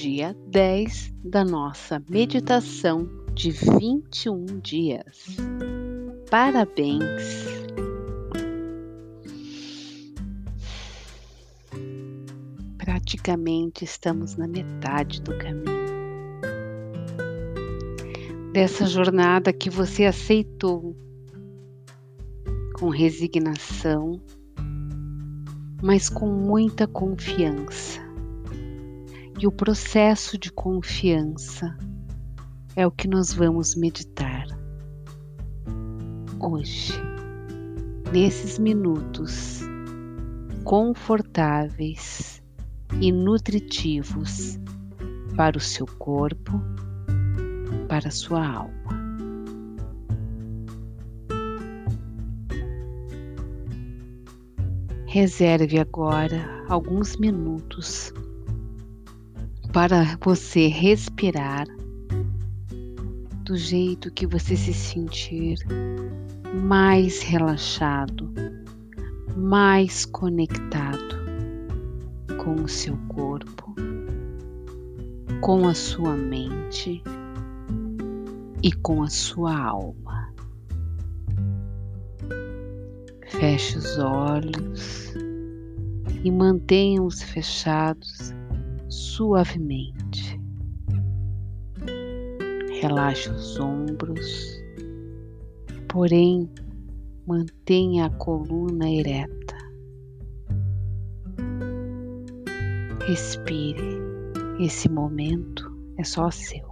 dia 10 da nossa meditação de 21 dias. Parabéns! Praticamente estamos na metade do caminho. Dessa jornada que você aceitou com resignação, mas com muita confiança. E o processo de confiança é o que nós vamos meditar hoje, nesses minutos confortáveis e nutritivos para o seu corpo, para a sua alma. Reserve agora alguns minutos para você respirar do jeito que você se sentir mais relaxado, mais conectado com o seu corpo, com a sua mente e com a sua alma. Feche os olhos e mantenha-os fechados suavemente. Relaxe os ombros, porém mantenha a coluna ereta. Respire, esse momento é só seu.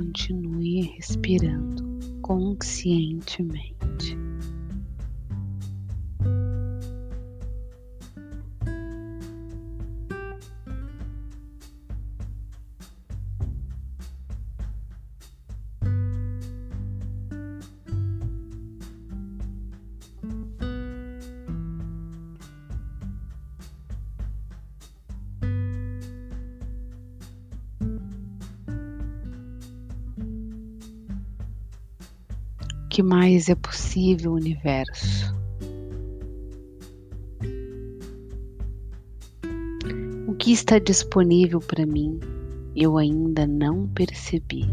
Continue respirando conscientemente. Que mais é possível, universo? O que está disponível para mim eu ainda não percebi.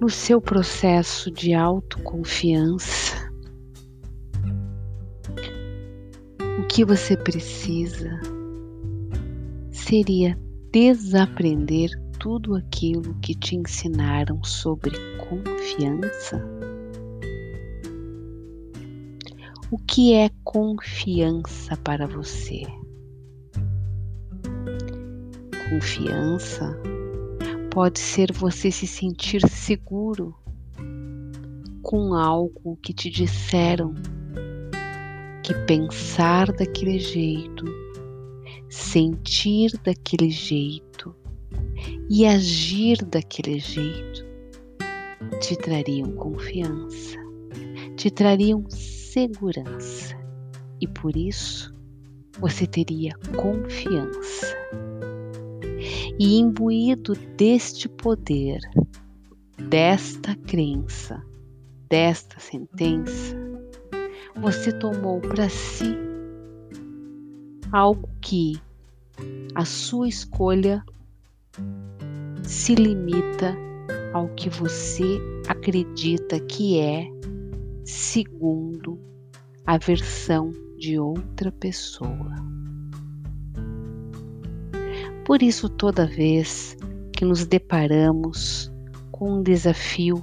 No seu processo de autoconfiança, o que você precisa seria desaprender tudo aquilo que te ensinaram sobre confiança? O que é confiança para você? Confiança pode ser você se sentir seguro com algo que te disseram que pensar daquele jeito, sentir daquele jeito e agir daquele jeito te trariam confiança, te trariam segurança e por isso você teria confiança. E imbuído deste poder, desta crença, desta sentença, você tomou para si algo que a sua escolha se limita ao que você acredita que é, segundo a versão de outra pessoa. Por isso, toda vez que nos deparamos com um desafio,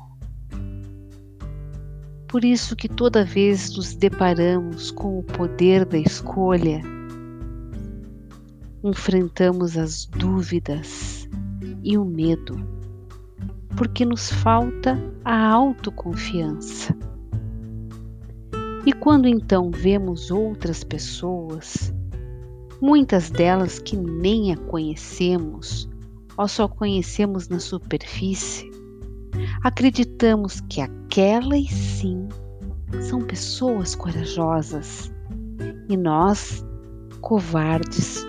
por isso que toda vez nos deparamos com o poder da escolha, enfrentamos as dúvidas, e o medo, porque nos falta a autoconfiança, E quando então vemos outras pessoas, muitas delas que nem a conhecemos ou só conhecemos na superfície, acreditamos que aquelas sim são pessoas corajosas e nós, covardes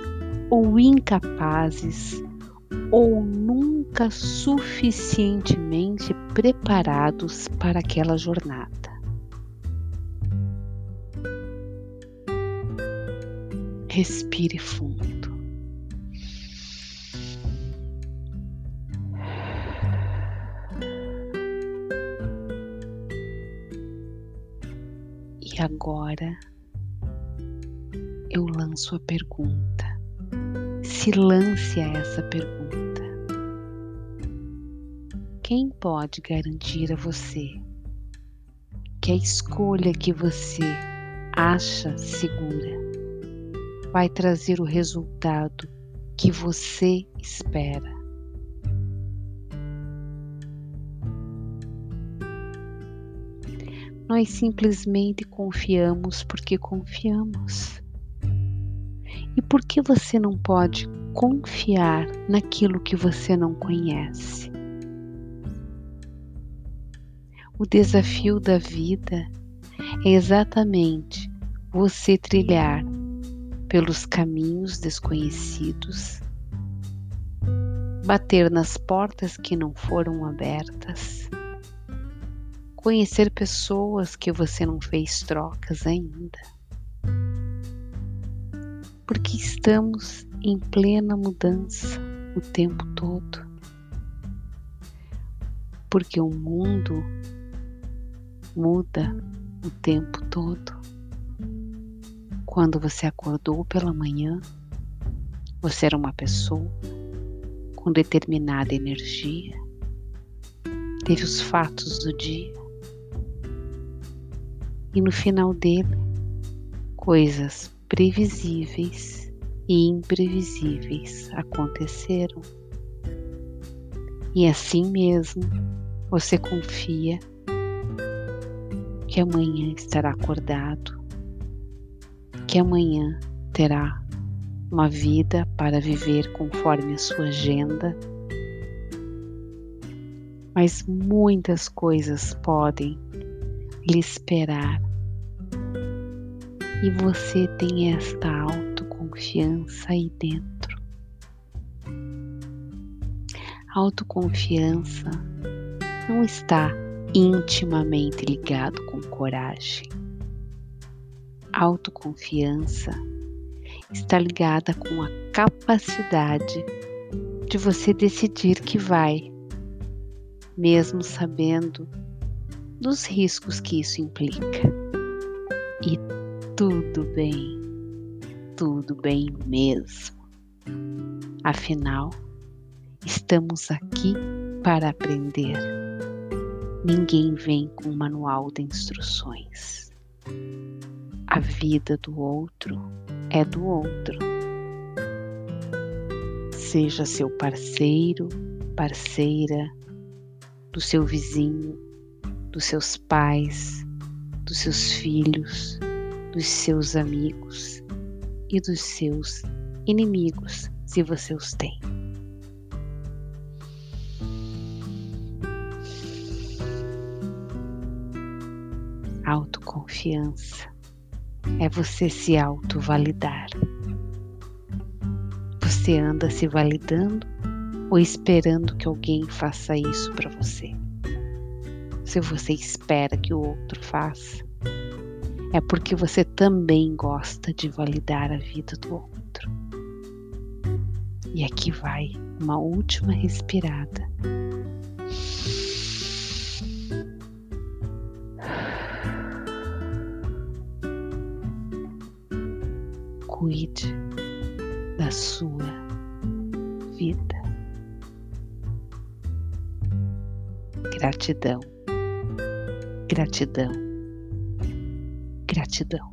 ou incapazes ou nunca suficientemente preparados para aquela jornada. Respire fundo. E agora eu lanço a pergunta. Se lance a essa pergunta. Quem pode garantir a você que a escolha que você acha segura vai trazer o resultado que você espera. Nós simplesmente confiamos porque confiamos. E por que você não pode confiar naquilo que você não conhece? O desafio da vida é exatamente você trilhar pelos caminhos desconhecidos, bater nas portas que não foram abertas, conhecer pessoas que você não fez trocas ainda. Porque estamos em plena mudança o tempo todo. Porque o mundo muda o tempo todo. Quando você acordou pela manhã, você era uma pessoa com determinada energia, teve os fatos do dia, e no final dele, coisas previsíveis e imprevisíveis aconteceram. E assim mesmo, você confia que amanhã estará acordado que amanhã terá uma vida para viver conforme a sua agenda, mas muitas coisas podem lhe esperar e você tem esta autoconfiança aí dentro. autoconfiança não está intimamente ligado com coragem autoconfiança está ligada com a capacidade de você decidir que vai, mesmo sabendo dos riscos que isso implica. E tudo bem, tudo bem mesmo. Afinal, estamos aqui para aprender. Ninguém vem com um manual de instruções. A vida do outro é do outro. Seja seu parceiro, parceira, do seu vizinho, dos seus pais, dos seus filhos, dos seus amigos e dos seus inimigos, se você os tem. Autoconfiança é você se auto-validar. Você anda se validando ou esperando que alguém faça isso para você? Se você espera que o outro faça, é porque você também gosta de validar a vida do outro. E aqui vai uma última respirada cuide da sua vida. Gratidão, gratidão, gratidão.